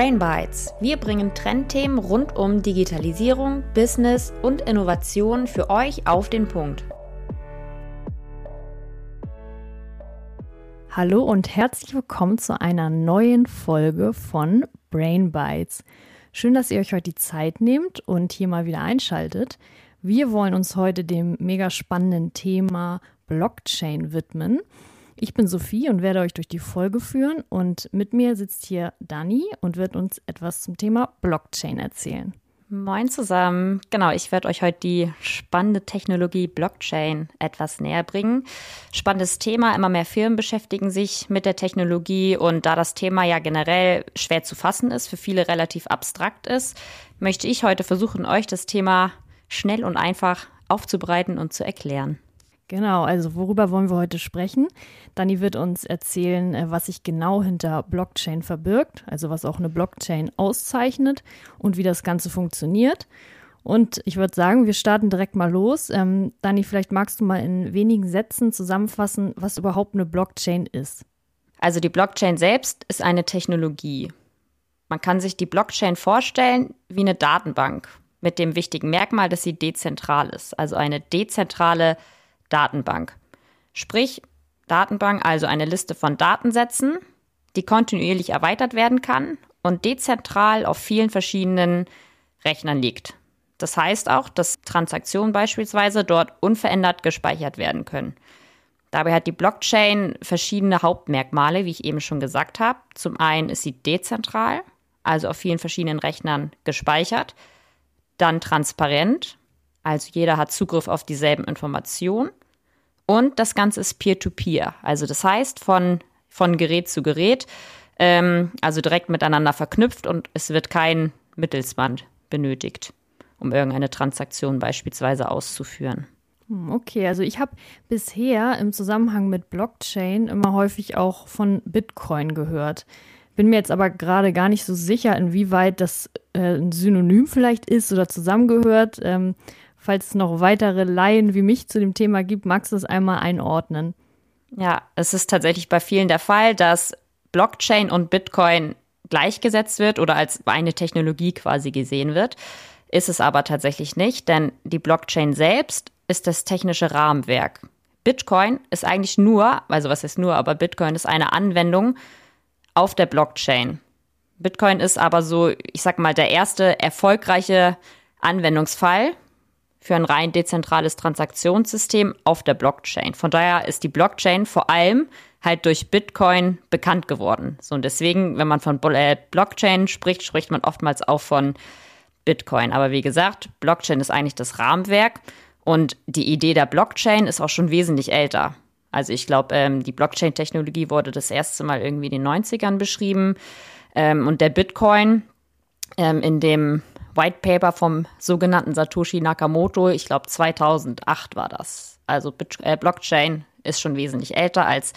Brain Bites. Wir bringen Trendthemen rund um Digitalisierung, Business und Innovation für euch auf den Punkt. Hallo und herzlich willkommen zu einer neuen Folge von Brain Bites. Schön, dass ihr euch heute die Zeit nehmt und hier mal wieder einschaltet. Wir wollen uns heute dem mega spannenden Thema Blockchain widmen. Ich bin Sophie und werde euch durch die Folge führen und mit mir sitzt hier Dani und wird uns etwas zum Thema Blockchain erzählen. Moin zusammen. Genau, ich werde euch heute die spannende Technologie Blockchain etwas näher bringen. Spannendes Thema, immer mehr Firmen beschäftigen sich mit der Technologie und da das Thema ja generell schwer zu fassen ist, für viele relativ abstrakt ist, möchte ich heute versuchen, euch das Thema schnell und einfach aufzubereiten und zu erklären. Genau, also worüber wollen wir heute sprechen? Dani wird uns erzählen, äh, was sich genau hinter Blockchain verbirgt, also was auch eine Blockchain auszeichnet und wie das Ganze funktioniert. Und ich würde sagen, wir starten direkt mal los. Ähm, Dani, vielleicht magst du mal in wenigen Sätzen zusammenfassen, was überhaupt eine Blockchain ist. Also die Blockchain selbst ist eine Technologie. Man kann sich die Blockchain vorstellen wie eine Datenbank mit dem wichtigen Merkmal, dass sie dezentral ist, also eine dezentrale Datenbank. Sprich, Datenbank, also eine Liste von Datensätzen, die kontinuierlich erweitert werden kann und dezentral auf vielen verschiedenen Rechnern liegt. Das heißt auch, dass Transaktionen beispielsweise dort unverändert gespeichert werden können. Dabei hat die Blockchain verschiedene Hauptmerkmale, wie ich eben schon gesagt habe. Zum einen ist sie dezentral, also auf vielen verschiedenen Rechnern gespeichert. Dann transparent, also jeder hat Zugriff auf dieselben Informationen. Und das Ganze ist Peer-to-Peer. -Peer. Also das heißt von, von Gerät zu Gerät, ähm, also direkt miteinander verknüpft und es wird kein Mittelsmann benötigt, um irgendeine Transaktion beispielsweise auszuführen. Hm, okay, also ich habe bisher im Zusammenhang mit Blockchain immer häufig auch von Bitcoin gehört. Bin mir jetzt aber gerade gar nicht so sicher, inwieweit das äh, ein Synonym vielleicht ist oder zusammengehört. Ähm, falls es noch weitere Laien wie mich zu dem Thema gibt, magst du es einmal einordnen? Ja, es ist tatsächlich bei vielen der Fall, dass Blockchain und Bitcoin gleichgesetzt wird oder als eine Technologie quasi gesehen wird. Ist es aber tatsächlich nicht, denn die Blockchain selbst ist das technische Rahmenwerk. Bitcoin ist eigentlich nur, also was ist nur, aber Bitcoin ist eine Anwendung auf der Blockchain. Bitcoin ist aber so, ich sag mal, der erste erfolgreiche Anwendungsfall für ein rein dezentrales Transaktionssystem auf der Blockchain. Von daher ist die Blockchain vor allem halt durch Bitcoin bekannt geworden. So und deswegen, wenn man von äh, Blockchain spricht, spricht man oftmals auch von Bitcoin. Aber wie gesagt, Blockchain ist eigentlich das Rahmenwerk und die Idee der Blockchain ist auch schon wesentlich älter. Also ich glaube, ähm, die Blockchain-Technologie wurde das erste Mal irgendwie in den 90ern beschrieben ähm, und der Bitcoin ähm, in dem White Paper vom sogenannten Satoshi Nakamoto, ich glaube 2008 war das. Also Bit äh, Blockchain ist schon wesentlich älter als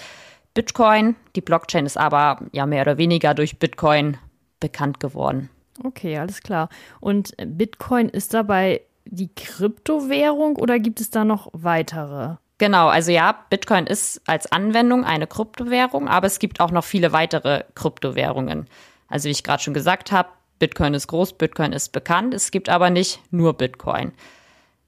Bitcoin. Die Blockchain ist aber ja mehr oder weniger durch Bitcoin bekannt geworden. Okay, alles klar. Und Bitcoin ist dabei die Kryptowährung oder gibt es da noch weitere? Genau, also ja, Bitcoin ist als Anwendung eine Kryptowährung, aber es gibt auch noch viele weitere Kryptowährungen. Also wie ich gerade schon gesagt habe, Bitcoin ist groß, Bitcoin ist bekannt. Es gibt aber nicht nur Bitcoin.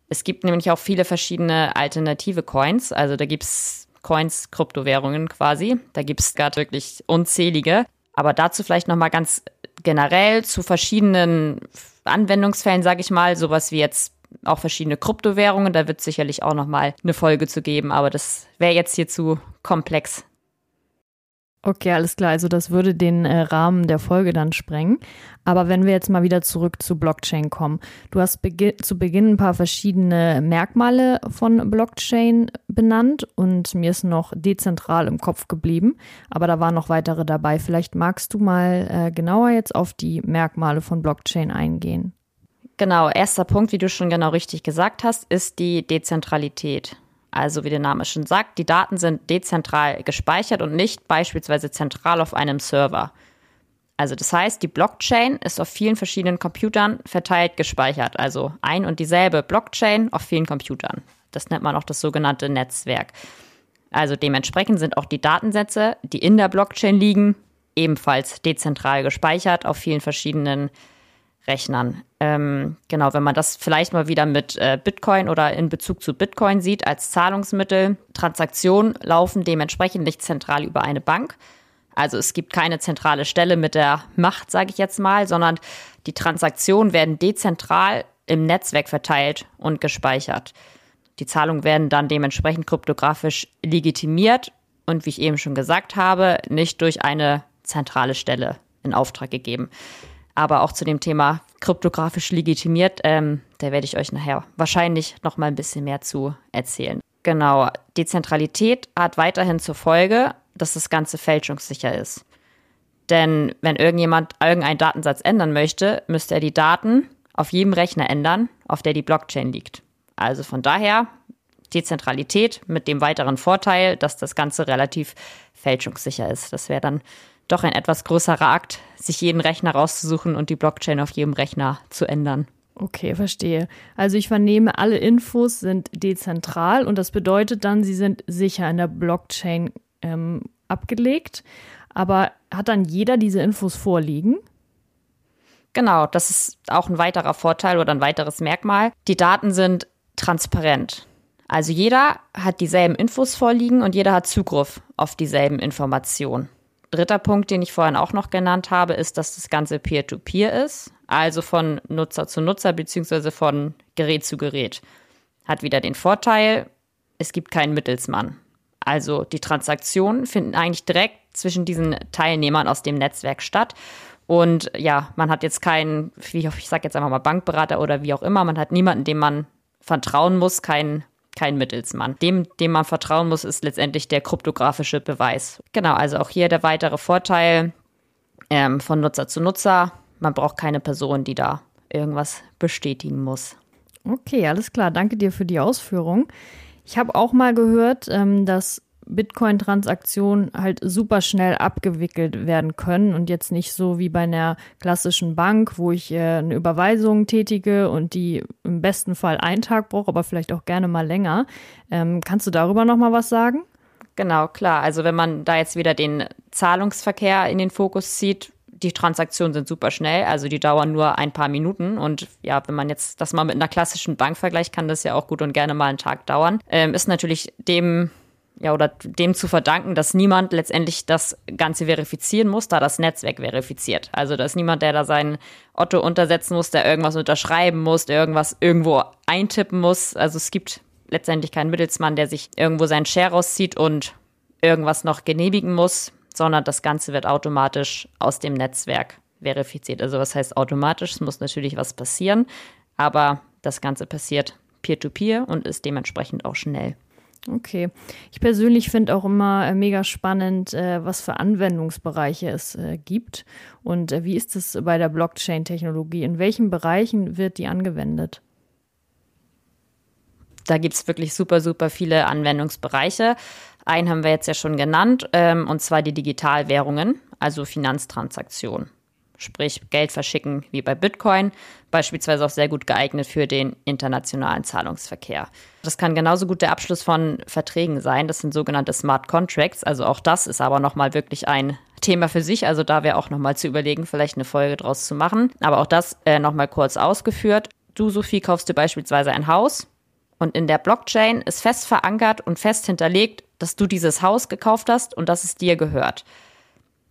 Es gibt nämlich auch viele verschiedene alternative Coins. Also da gibt es Coins, Kryptowährungen quasi. Da gibt es gerade wirklich unzählige. Aber dazu vielleicht nochmal ganz generell zu verschiedenen Anwendungsfällen, sage ich mal, sowas wie jetzt auch verschiedene Kryptowährungen. Da wird sicherlich auch nochmal eine Folge zu geben, aber das wäre jetzt hier zu komplex. Okay, alles klar. Also das würde den äh, Rahmen der Folge dann sprengen. Aber wenn wir jetzt mal wieder zurück zu Blockchain kommen. Du hast begi zu Beginn ein paar verschiedene Merkmale von Blockchain benannt und mir ist noch dezentral im Kopf geblieben. Aber da waren noch weitere dabei. Vielleicht magst du mal äh, genauer jetzt auf die Merkmale von Blockchain eingehen. Genau, erster Punkt, wie du schon genau richtig gesagt hast, ist die Dezentralität. Also wie der Name schon sagt, die Daten sind dezentral gespeichert und nicht beispielsweise zentral auf einem Server. Also das heißt, die Blockchain ist auf vielen verschiedenen Computern verteilt gespeichert. Also ein und dieselbe Blockchain auf vielen Computern. Das nennt man auch das sogenannte Netzwerk. Also dementsprechend sind auch die Datensätze, die in der Blockchain liegen, ebenfalls dezentral gespeichert auf vielen verschiedenen Rechnern. Ähm, genau, wenn man das vielleicht mal wieder mit äh, Bitcoin oder in Bezug zu Bitcoin sieht als Zahlungsmittel, Transaktionen laufen dementsprechend nicht zentral über eine Bank. Also es gibt keine zentrale Stelle mit der Macht, sage ich jetzt mal, sondern die Transaktionen werden dezentral im Netzwerk verteilt und gespeichert. Die Zahlungen werden dann dementsprechend kryptografisch legitimiert und wie ich eben schon gesagt habe, nicht durch eine zentrale Stelle in Auftrag gegeben. Aber auch zu dem Thema kryptografisch legitimiert, ähm, da werde ich euch nachher wahrscheinlich noch mal ein bisschen mehr zu erzählen. Genau, Dezentralität hat weiterhin zur Folge, dass das Ganze fälschungssicher ist. Denn wenn irgendjemand irgendeinen Datensatz ändern möchte, müsste er die Daten auf jedem Rechner ändern, auf der die Blockchain liegt. Also von daher Dezentralität mit dem weiteren Vorteil, dass das Ganze relativ fälschungssicher ist. Das wäre dann doch ein etwas größerer Akt, sich jeden Rechner rauszusuchen und die Blockchain auf jedem Rechner zu ändern. Okay, verstehe. Also ich vernehme, alle Infos sind dezentral und das bedeutet dann, sie sind sicher in der Blockchain ähm, abgelegt. Aber hat dann jeder diese Infos vorliegen? Genau, das ist auch ein weiterer Vorteil oder ein weiteres Merkmal. Die Daten sind transparent. Also jeder hat dieselben Infos vorliegen und jeder hat Zugriff auf dieselben Informationen. Dritter Punkt, den ich vorhin auch noch genannt habe, ist, dass das Ganze Peer-to-Peer -Peer ist, also von Nutzer zu Nutzer beziehungsweise von Gerät zu Gerät. Hat wieder den Vorteil, es gibt keinen Mittelsmann. Also die Transaktionen finden eigentlich direkt zwischen diesen Teilnehmern aus dem Netzwerk statt. Und ja, man hat jetzt keinen, wie ich sage jetzt einfach mal Bankberater oder wie auch immer, man hat niemanden, dem man vertrauen muss, keinen kein Mittelsmann. Dem, dem man vertrauen muss, ist letztendlich der kryptografische Beweis. Genau, also auch hier der weitere Vorteil ähm, von Nutzer zu Nutzer. Man braucht keine Person, die da irgendwas bestätigen muss. Okay, alles klar. Danke dir für die Ausführung. Ich habe auch mal gehört, ähm, dass Bitcoin-Transaktionen halt super schnell abgewickelt werden können und jetzt nicht so wie bei einer klassischen Bank, wo ich äh, eine Überweisung tätige und die im besten Fall einen Tag brauche, aber vielleicht auch gerne mal länger. Ähm, kannst du darüber noch mal was sagen? Genau, klar. Also wenn man da jetzt wieder den Zahlungsverkehr in den Fokus zieht, die Transaktionen sind super schnell, also die dauern nur ein paar Minuten. Und ja, wenn man jetzt das mal mit einer klassischen Bank vergleicht, kann das ja auch gut und gerne mal einen Tag dauern. Ähm, ist natürlich dem ja, oder dem zu verdanken, dass niemand letztendlich das Ganze verifizieren muss, da das Netzwerk verifiziert. Also da ist niemand, der da seinen Otto untersetzen muss, der irgendwas unterschreiben muss, der irgendwas irgendwo eintippen muss. Also es gibt letztendlich keinen Mittelsmann, der sich irgendwo seinen Share rauszieht und irgendwas noch genehmigen muss, sondern das Ganze wird automatisch aus dem Netzwerk verifiziert. Also was heißt automatisch? Es muss natürlich was passieren, aber das Ganze passiert peer-to-peer -peer und ist dementsprechend auch schnell. Okay. Ich persönlich finde auch immer äh, mega spannend, äh, was für Anwendungsbereiche es äh, gibt. Und wie ist es bei der Blockchain-Technologie? In welchen Bereichen wird die angewendet? Da gibt es wirklich super, super viele Anwendungsbereiche. Einen haben wir jetzt ja schon genannt, ähm, und zwar die Digitalwährungen, also Finanztransaktionen sprich Geld verschicken wie bei Bitcoin, beispielsweise auch sehr gut geeignet für den internationalen Zahlungsverkehr. Das kann genauso gut der Abschluss von Verträgen sein. Das sind sogenannte Smart Contracts. Also auch das ist aber nochmal wirklich ein Thema für sich. Also da wäre auch nochmal zu überlegen, vielleicht eine Folge draus zu machen. Aber auch das äh, nochmal kurz ausgeführt. Du, Sophie, kaufst dir beispielsweise ein Haus und in der Blockchain ist fest verankert und fest hinterlegt, dass du dieses Haus gekauft hast und dass es dir gehört.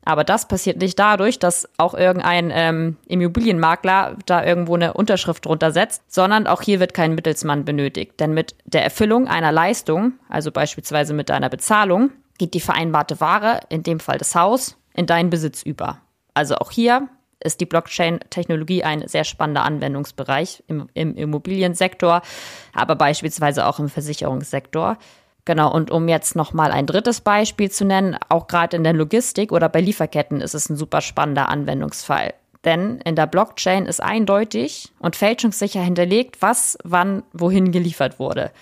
Aber das passiert nicht dadurch, dass auch irgendein ähm, Immobilienmakler da irgendwo eine Unterschrift drunter setzt, sondern auch hier wird kein Mittelsmann benötigt. Denn mit der Erfüllung einer Leistung, also beispielsweise mit deiner Bezahlung, geht die vereinbarte Ware, in dem Fall das Haus, in deinen Besitz über. Also auch hier ist die Blockchain-Technologie ein sehr spannender Anwendungsbereich im, im Immobiliensektor, aber beispielsweise auch im Versicherungssektor. Genau, und um jetzt nochmal ein drittes Beispiel zu nennen, auch gerade in der Logistik oder bei Lieferketten ist es ein super spannender Anwendungsfall. Denn in der Blockchain ist eindeutig und fälschungssicher hinterlegt, was wann wohin geliefert wurde.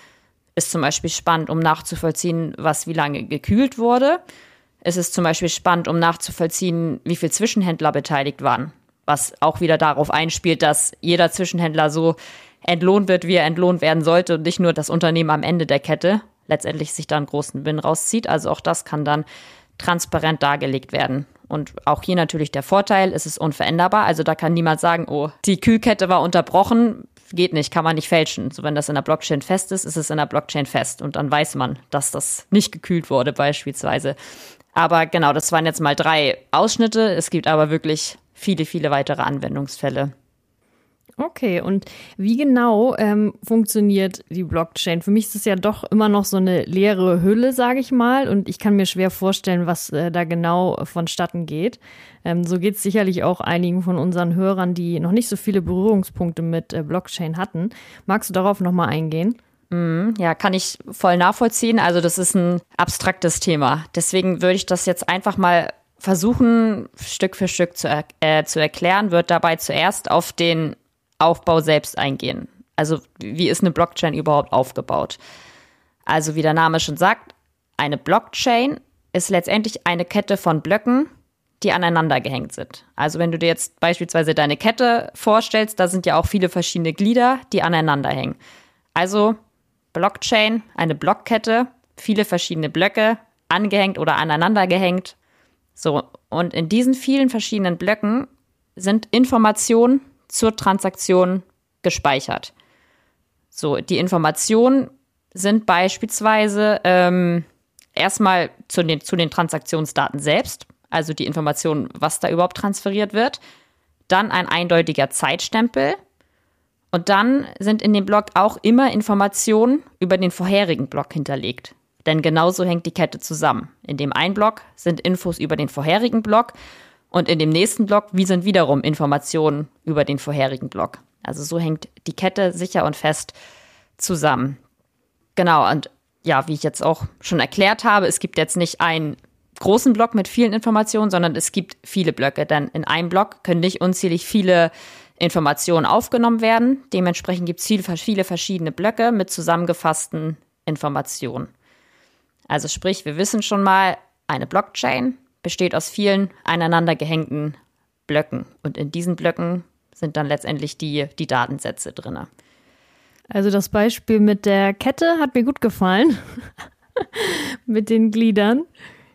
Ist zum Beispiel spannend, um nachzuvollziehen, was wie lange gekühlt wurde. Es ist zum Beispiel spannend, um nachzuvollziehen, wie viele Zwischenhändler beteiligt waren. Was auch wieder darauf einspielt, dass jeder Zwischenhändler so entlohnt wird, wie er entlohnt werden sollte und nicht nur das Unternehmen am Ende der Kette letztendlich sich da einen großen Win rauszieht. Also auch das kann dann transparent dargelegt werden. Und auch hier natürlich der Vorteil, es ist unveränderbar. Also da kann niemand sagen, oh, die Kühlkette war unterbrochen, geht nicht, kann man nicht fälschen. So wenn das in der Blockchain fest ist, ist es in der Blockchain fest und dann weiß man, dass das nicht gekühlt wurde beispielsweise. Aber genau, das waren jetzt mal drei Ausschnitte. Es gibt aber wirklich viele, viele weitere Anwendungsfälle. Okay, und wie genau ähm, funktioniert die Blockchain? Für mich ist es ja doch immer noch so eine leere Hülle, sage ich mal, und ich kann mir schwer vorstellen, was äh, da genau vonstatten geht. Ähm, so geht es sicherlich auch einigen von unseren Hörern, die noch nicht so viele Berührungspunkte mit äh, Blockchain hatten. Magst du darauf nochmal eingehen? Mhm, ja, kann ich voll nachvollziehen. Also das ist ein abstraktes Thema. Deswegen würde ich das jetzt einfach mal versuchen, Stück für Stück zu, er äh, zu erklären, wird dabei zuerst auf den Aufbau selbst eingehen. Also wie ist eine Blockchain überhaupt aufgebaut? Also wie der Name schon sagt, eine Blockchain ist letztendlich eine Kette von Blöcken, die aneinander gehängt sind. Also wenn du dir jetzt beispielsweise deine Kette vorstellst, da sind ja auch viele verschiedene Glieder, die aneinander hängen. Also Blockchain, eine Blockkette, viele verschiedene Blöcke, angehängt oder aneinander gehängt. So, und in diesen vielen verschiedenen Blöcken sind Informationen zur Transaktion gespeichert. So, die Informationen sind beispielsweise ähm, erstmal zu den, zu den Transaktionsdaten selbst, also die Information, was da überhaupt transferiert wird, dann ein eindeutiger Zeitstempel und dann sind in dem Block auch immer Informationen über den vorherigen Block hinterlegt. Denn genauso hängt die Kette zusammen. In dem einen Block sind Infos über den vorherigen Block und in dem nächsten Block, wie sind wiederum Informationen über den vorherigen Block. Also so hängt die Kette sicher und fest zusammen. Genau, und ja, wie ich jetzt auch schon erklärt habe, es gibt jetzt nicht einen großen Block mit vielen Informationen, sondern es gibt viele Blöcke. Denn in einem Block können nicht unzählig viele Informationen aufgenommen werden. Dementsprechend gibt es viele, verschiedene Blöcke mit zusammengefassten Informationen. Also sprich, wir wissen schon mal, eine Blockchain besteht aus vielen aneinander gehängten Blöcken. Und in diesen Blöcken sind dann letztendlich die, die Datensätze drin. Also das Beispiel mit der Kette hat mir gut gefallen. mit den Gliedern.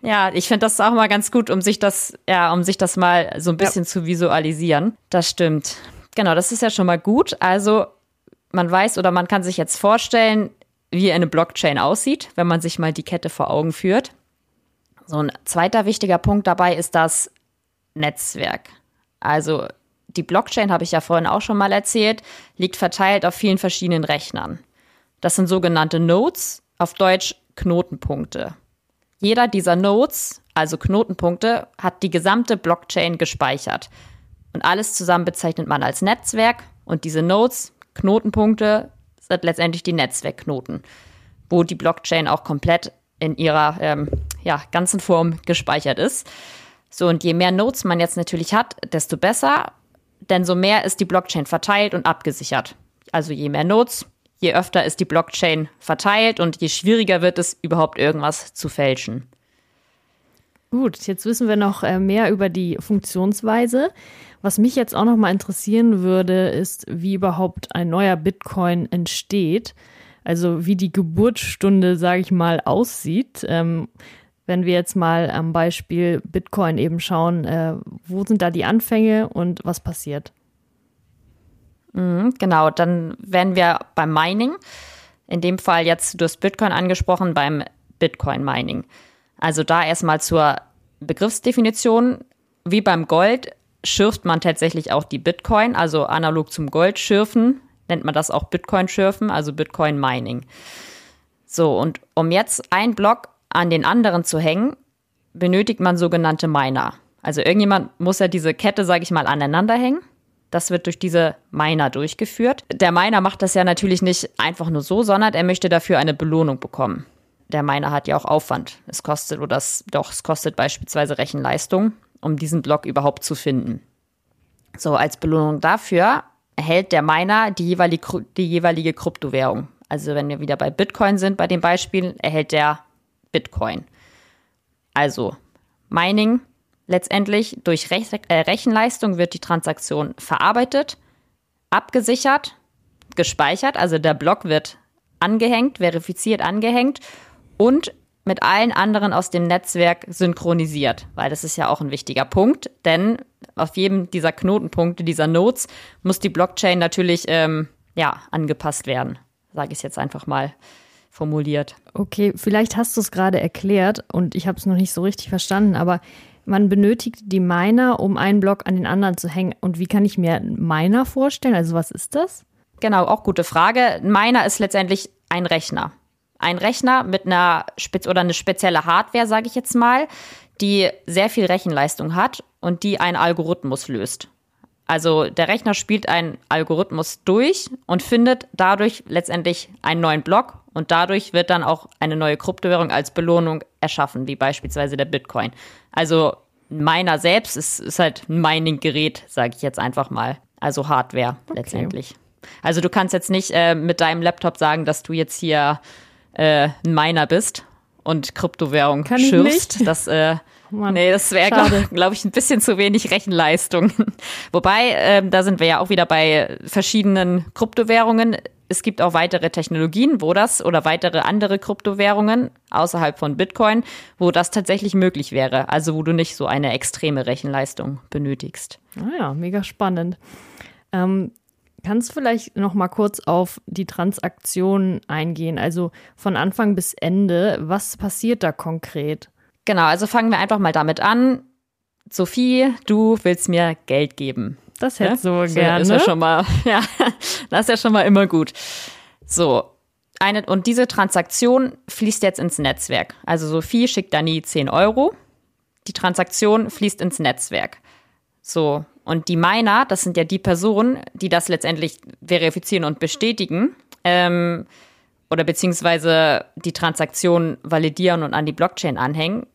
Ja, ich finde das auch mal ganz gut, um sich das, ja, um sich das mal so ein bisschen ja. zu visualisieren. Das stimmt. Genau, das ist ja schon mal gut. Also man weiß oder man kann sich jetzt vorstellen, wie eine Blockchain aussieht, wenn man sich mal die Kette vor Augen führt. So ein zweiter wichtiger Punkt dabei ist das Netzwerk. Also die Blockchain, habe ich ja vorhin auch schon mal erzählt, liegt verteilt auf vielen verschiedenen Rechnern. Das sind sogenannte Nodes, auf Deutsch Knotenpunkte. Jeder dieser Nodes, also Knotenpunkte, hat die gesamte Blockchain gespeichert. Und alles zusammen bezeichnet man als Netzwerk. Und diese Nodes, Knotenpunkte, sind letztendlich die Netzwerkknoten, wo die Blockchain auch komplett in ihrer ähm, ja, ganzen Form gespeichert ist. So, und je mehr Nodes man jetzt natürlich hat, desto besser, denn so mehr ist die Blockchain verteilt und abgesichert. Also je mehr Nodes, je öfter ist die Blockchain verteilt und je schwieriger wird es, überhaupt irgendwas zu fälschen. Gut, jetzt wissen wir noch äh, mehr über die Funktionsweise. Was mich jetzt auch noch mal interessieren würde, ist, wie überhaupt ein neuer Bitcoin entsteht. Also wie die Geburtsstunde, sage ich mal, aussieht. Ähm, wenn wir jetzt mal am Beispiel Bitcoin eben schauen, äh, wo sind da die Anfänge und was passiert? Mhm, genau, dann wären wir beim Mining. In dem Fall jetzt, du hast Bitcoin angesprochen, beim Bitcoin-Mining. Also da erstmal zur Begriffsdefinition. Wie beim Gold schürft man tatsächlich auch die Bitcoin, also analog zum Gold schürfen nennt man das auch Bitcoin-Schürfen, also Bitcoin-Mining. So, und um jetzt einen Block an den anderen zu hängen, benötigt man sogenannte Miner. Also irgendjemand muss ja diese Kette, sage ich mal, aneinander hängen. Das wird durch diese Miner durchgeführt. Der Miner macht das ja natürlich nicht einfach nur so, sondern er möchte dafür eine Belohnung bekommen. Der Miner hat ja auch Aufwand. Es kostet oder das, doch, es kostet beispielsweise Rechenleistung, um diesen Block überhaupt zu finden. So, als Belohnung dafür erhält der Miner die jeweilige, die jeweilige Kryptowährung. Also wenn wir wieder bei Bitcoin sind, bei dem Beispiel, erhält der Bitcoin. Also Mining letztendlich durch Rech äh, Rechenleistung wird die Transaktion verarbeitet, abgesichert, gespeichert, also der Block wird angehängt, verifiziert angehängt und mit allen anderen aus dem Netzwerk synchronisiert, weil das ist ja auch ein wichtiger Punkt, denn auf jedem dieser Knotenpunkte, dieser Nodes, muss die Blockchain natürlich ähm, ja, angepasst werden, sage ich jetzt einfach mal formuliert. Okay, vielleicht hast du es gerade erklärt und ich habe es noch nicht so richtig verstanden, aber man benötigt die Miner, um einen Block an den anderen zu hängen. Und wie kann ich mir Miner vorstellen? Also was ist das? Genau, auch gute Frage. Ein Miner ist letztendlich ein Rechner. Ein Rechner mit einer Spez oder eine spezielle Hardware, sage ich jetzt mal, die sehr viel Rechenleistung hat und die einen Algorithmus löst. Also der Rechner spielt einen Algorithmus durch und findet dadurch letztendlich einen neuen Block und dadurch wird dann auch eine neue Kryptowährung als Belohnung erschaffen, wie beispielsweise der Bitcoin. Also Miner selbst ist, ist halt ein Mining-Gerät, sage ich jetzt einfach mal. Also Hardware okay. letztendlich. Also du kannst jetzt nicht äh, mit deinem Laptop sagen, dass du jetzt hier äh, ein Miner bist und Kryptowährung Kann schürfst. Das, äh, Mann, nee, das wäre, glaube glaub ich, ein bisschen zu wenig Rechenleistung. Wobei, äh, da sind wir ja auch wieder bei verschiedenen Kryptowährungen. Es gibt auch weitere Technologien, wo das oder weitere andere Kryptowährungen außerhalb von Bitcoin, wo das tatsächlich möglich wäre. Also wo du nicht so eine extreme Rechenleistung benötigst. Ah ja, mega spannend. Ähm, Kannst du vielleicht noch mal kurz auf die Transaktion eingehen? Also von Anfang bis Ende, was passiert da konkret? Genau, also fangen wir einfach mal damit an. Sophie, du willst mir Geld geben. Das hätte ja? so gerne. Ist ja schon mal, ja, das ist ja schon mal immer gut. So, eine, und diese Transaktion fließt jetzt ins Netzwerk. Also Sophie schickt Dani 10 Euro. Die Transaktion fließt ins Netzwerk. So, und die Miner, das sind ja die Personen, die das letztendlich verifizieren und bestätigen, ähm, oder beziehungsweise die Transaktion validieren und an die Blockchain anhängen,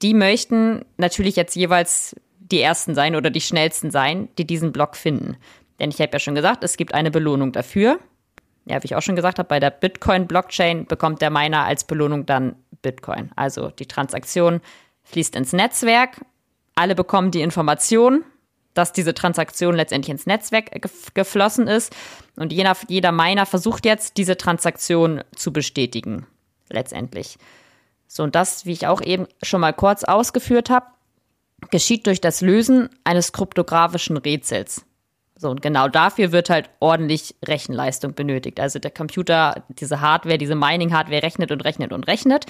die möchten natürlich jetzt jeweils die ersten sein oder die schnellsten sein, die diesen Block finden. Denn ich habe ja schon gesagt, es gibt eine Belohnung dafür. Ja, wie ich auch schon gesagt habe, bei der Bitcoin-Blockchain bekommt der Miner als Belohnung dann Bitcoin. Also die Transaktion fließt ins Netzwerk, alle bekommen die Information dass diese Transaktion letztendlich ins Netzwerk geflossen ist. Und jeder, jeder Miner versucht jetzt, diese Transaktion zu bestätigen, letztendlich. So, und das, wie ich auch eben schon mal kurz ausgeführt habe, geschieht durch das Lösen eines kryptografischen Rätsels. So, und genau dafür wird halt ordentlich Rechenleistung benötigt. Also der Computer, diese Hardware, diese Mining-Hardware rechnet und rechnet und rechnet.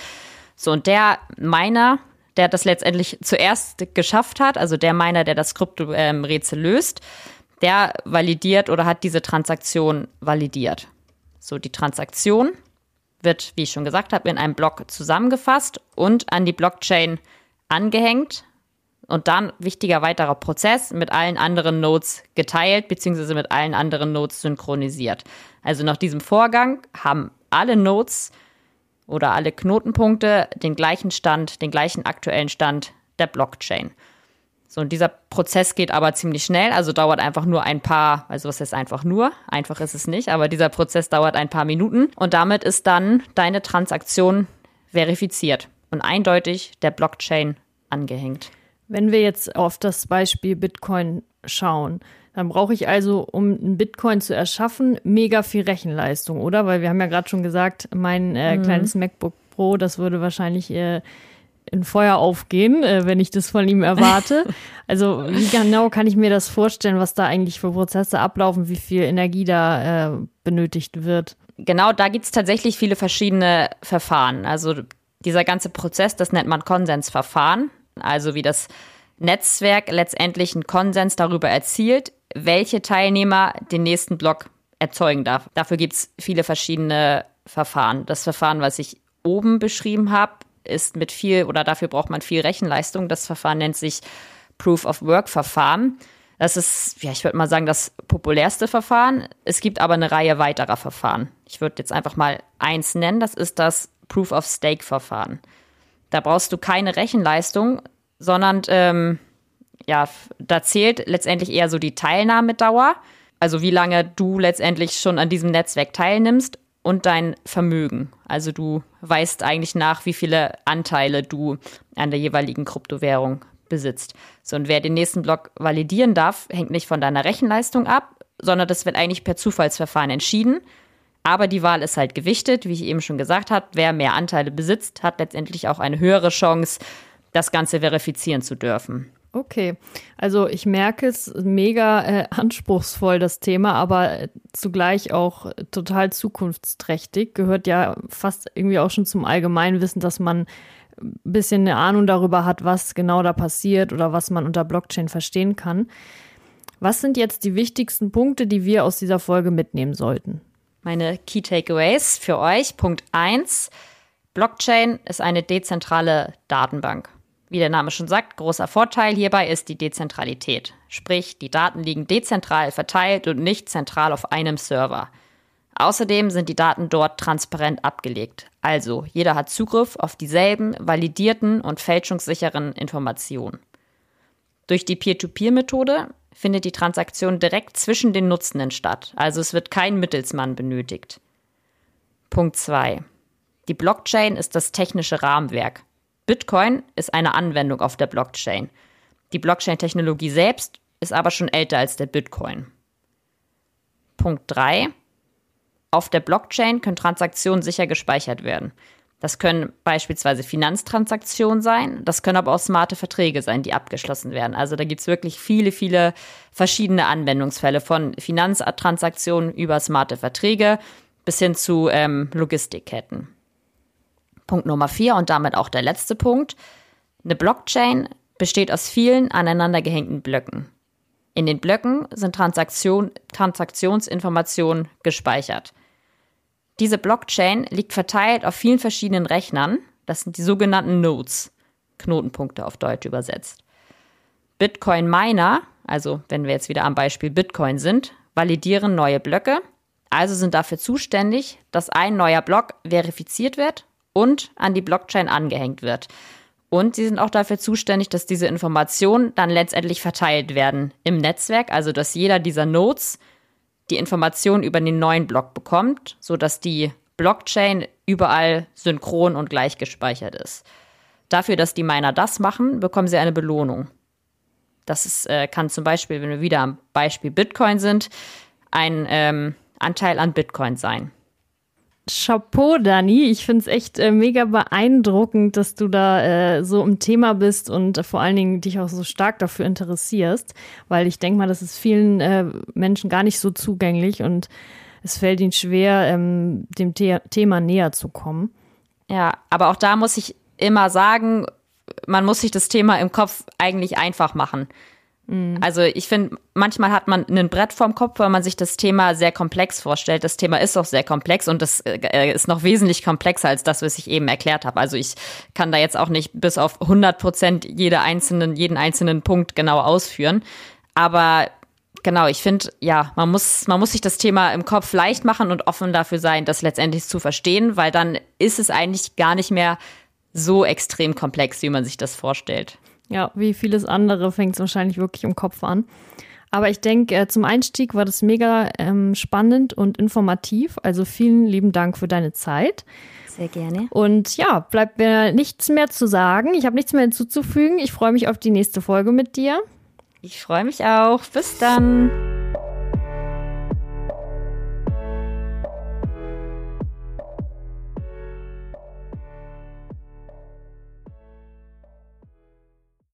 So, und der Miner, der das letztendlich zuerst geschafft hat, also der Miner, der das Krypto-Rätsel ähm, löst, der validiert oder hat diese Transaktion validiert. So, die Transaktion wird, wie ich schon gesagt habe, in einem Block zusammengefasst und an die Blockchain angehängt und dann wichtiger weiterer Prozess mit allen anderen Nodes geteilt bzw. mit allen anderen Nodes synchronisiert. Also nach diesem Vorgang haben alle Nodes oder alle Knotenpunkte den gleichen Stand, den gleichen aktuellen Stand der Blockchain. So, und dieser Prozess geht aber ziemlich schnell, also dauert einfach nur ein paar, also was heißt einfach nur? Einfach ist es nicht, aber dieser Prozess dauert ein paar Minuten und damit ist dann deine Transaktion verifiziert und eindeutig der Blockchain angehängt. Wenn wir jetzt auf das Beispiel Bitcoin schauen, dann brauche ich also, um einen Bitcoin zu erschaffen, mega viel Rechenleistung, oder? Weil wir haben ja gerade schon gesagt, mein äh, mhm. kleines MacBook Pro, das würde wahrscheinlich äh, in Feuer aufgehen, äh, wenn ich das von ihm erwarte. also wie genau kann ich mir das vorstellen, was da eigentlich für Prozesse ablaufen, wie viel Energie da äh, benötigt wird? Genau, da gibt es tatsächlich viele verschiedene Verfahren. Also dieser ganze Prozess, das nennt man Konsensverfahren. Also wie das Netzwerk letztendlich einen Konsens darüber erzielt, welche Teilnehmer den nächsten Block erzeugen darf. Dafür gibt es viele verschiedene Verfahren. Das Verfahren, was ich oben beschrieben habe, ist mit viel oder dafür braucht man viel Rechenleistung. Das Verfahren nennt sich Proof of Work Verfahren. Das ist, ja, ich würde mal sagen, das populärste Verfahren. Es gibt aber eine Reihe weiterer Verfahren. Ich würde jetzt einfach mal eins nennen. Das ist das Proof of Stake Verfahren. Da brauchst du keine Rechenleistung, sondern ähm, ja, da zählt letztendlich eher so die Teilnahmedauer, also wie lange du letztendlich schon an diesem Netzwerk teilnimmst und dein Vermögen. Also du weißt eigentlich nach, wie viele Anteile du an der jeweiligen Kryptowährung besitzt. So, und wer den nächsten Block validieren darf, hängt nicht von deiner Rechenleistung ab, sondern das wird eigentlich per Zufallsverfahren entschieden. Aber die Wahl ist halt gewichtet, wie ich eben schon gesagt habe. Wer mehr Anteile besitzt, hat letztendlich auch eine höhere Chance, das Ganze verifizieren zu dürfen. Okay, also ich merke es mega äh, anspruchsvoll, das Thema, aber zugleich auch total zukunftsträchtig. Gehört ja fast irgendwie auch schon zum Allgemeinwissen, dass man ein bisschen eine Ahnung darüber hat, was genau da passiert oder was man unter Blockchain verstehen kann. Was sind jetzt die wichtigsten Punkte, die wir aus dieser Folge mitnehmen sollten? Meine Key Takeaways für euch. Punkt 1. Blockchain ist eine dezentrale Datenbank. Wie der Name schon sagt, großer Vorteil hierbei ist die Dezentralität. Sprich, die Daten liegen dezentral verteilt und nicht zentral auf einem Server. Außerdem sind die Daten dort transparent abgelegt. Also, jeder hat Zugriff auf dieselben validierten und fälschungssicheren Informationen. Durch die Peer-to-Peer-Methode findet die Transaktion direkt zwischen den Nutzenden statt. Also es wird kein Mittelsmann benötigt. Punkt 2. Die Blockchain ist das technische Rahmenwerk. Bitcoin ist eine Anwendung auf der Blockchain. Die Blockchain-Technologie selbst ist aber schon älter als der Bitcoin. Punkt 3. Auf der Blockchain können Transaktionen sicher gespeichert werden. Das können beispielsweise Finanztransaktionen sein, das können aber auch smarte Verträge sein, die abgeschlossen werden. Also da gibt es wirklich viele, viele verschiedene Anwendungsfälle von Finanztransaktionen über smarte Verträge bis hin zu ähm, Logistikketten. Punkt Nummer vier und damit auch der letzte Punkt. Eine Blockchain besteht aus vielen aneinander gehängten Blöcken. In den Blöcken sind Transaktion, Transaktionsinformationen gespeichert. Diese Blockchain liegt verteilt auf vielen verschiedenen Rechnern. Das sind die sogenannten Nodes, Knotenpunkte auf Deutsch übersetzt. Bitcoin Miner, also wenn wir jetzt wieder am Beispiel Bitcoin sind, validieren neue Blöcke, also sind dafür zuständig, dass ein neuer Block verifiziert wird und an die Blockchain angehängt wird. Und sie sind auch dafür zuständig, dass diese Informationen dann letztendlich verteilt werden im Netzwerk, also dass jeder dieser Nodes die Informationen über den neuen Block bekommt, sodass die Blockchain überall synchron und gleich gespeichert ist. Dafür, dass die Miner das machen, bekommen sie eine Belohnung. Das ist, äh, kann zum Beispiel, wenn wir wieder am Beispiel Bitcoin sind, ein ähm, Anteil an Bitcoin sein. Chapeau, Dani. Ich finde es echt äh, mega beeindruckend, dass du da äh, so im Thema bist und äh, vor allen Dingen dich auch so stark dafür interessierst, weil ich denke mal, das ist vielen äh, Menschen gar nicht so zugänglich und es fällt ihnen schwer, ähm, dem The Thema näher zu kommen. Ja, aber auch da muss ich immer sagen, man muss sich das Thema im Kopf eigentlich einfach machen. Mhm. Also ich finde, manchmal hat man ein Brett vorm Kopf, weil man sich das Thema sehr komplex vorstellt. Das Thema ist auch sehr komplex und das äh, ist noch wesentlich komplexer als das, was ich eben erklärt habe. Also ich kann da jetzt auch nicht bis auf 100 Prozent jede einzelnen, jeden einzelnen Punkt genau ausführen. Aber genau, ich finde, ja, man muss, man muss sich das Thema im Kopf leicht machen und offen dafür sein, das letztendlich zu verstehen, weil dann ist es eigentlich gar nicht mehr so extrem komplex, wie man sich das vorstellt. Ja, wie vieles andere fängt es wahrscheinlich wirklich im Kopf an. Aber ich denke, äh, zum Einstieg war das mega ähm, spannend und informativ. Also vielen lieben Dank für deine Zeit. Sehr gerne. Und ja, bleibt mir nichts mehr zu sagen. Ich habe nichts mehr hinzuzufügen. Ich freue mich auf die nächste Folge mit dir. Ich freue mich auch. Bis dann.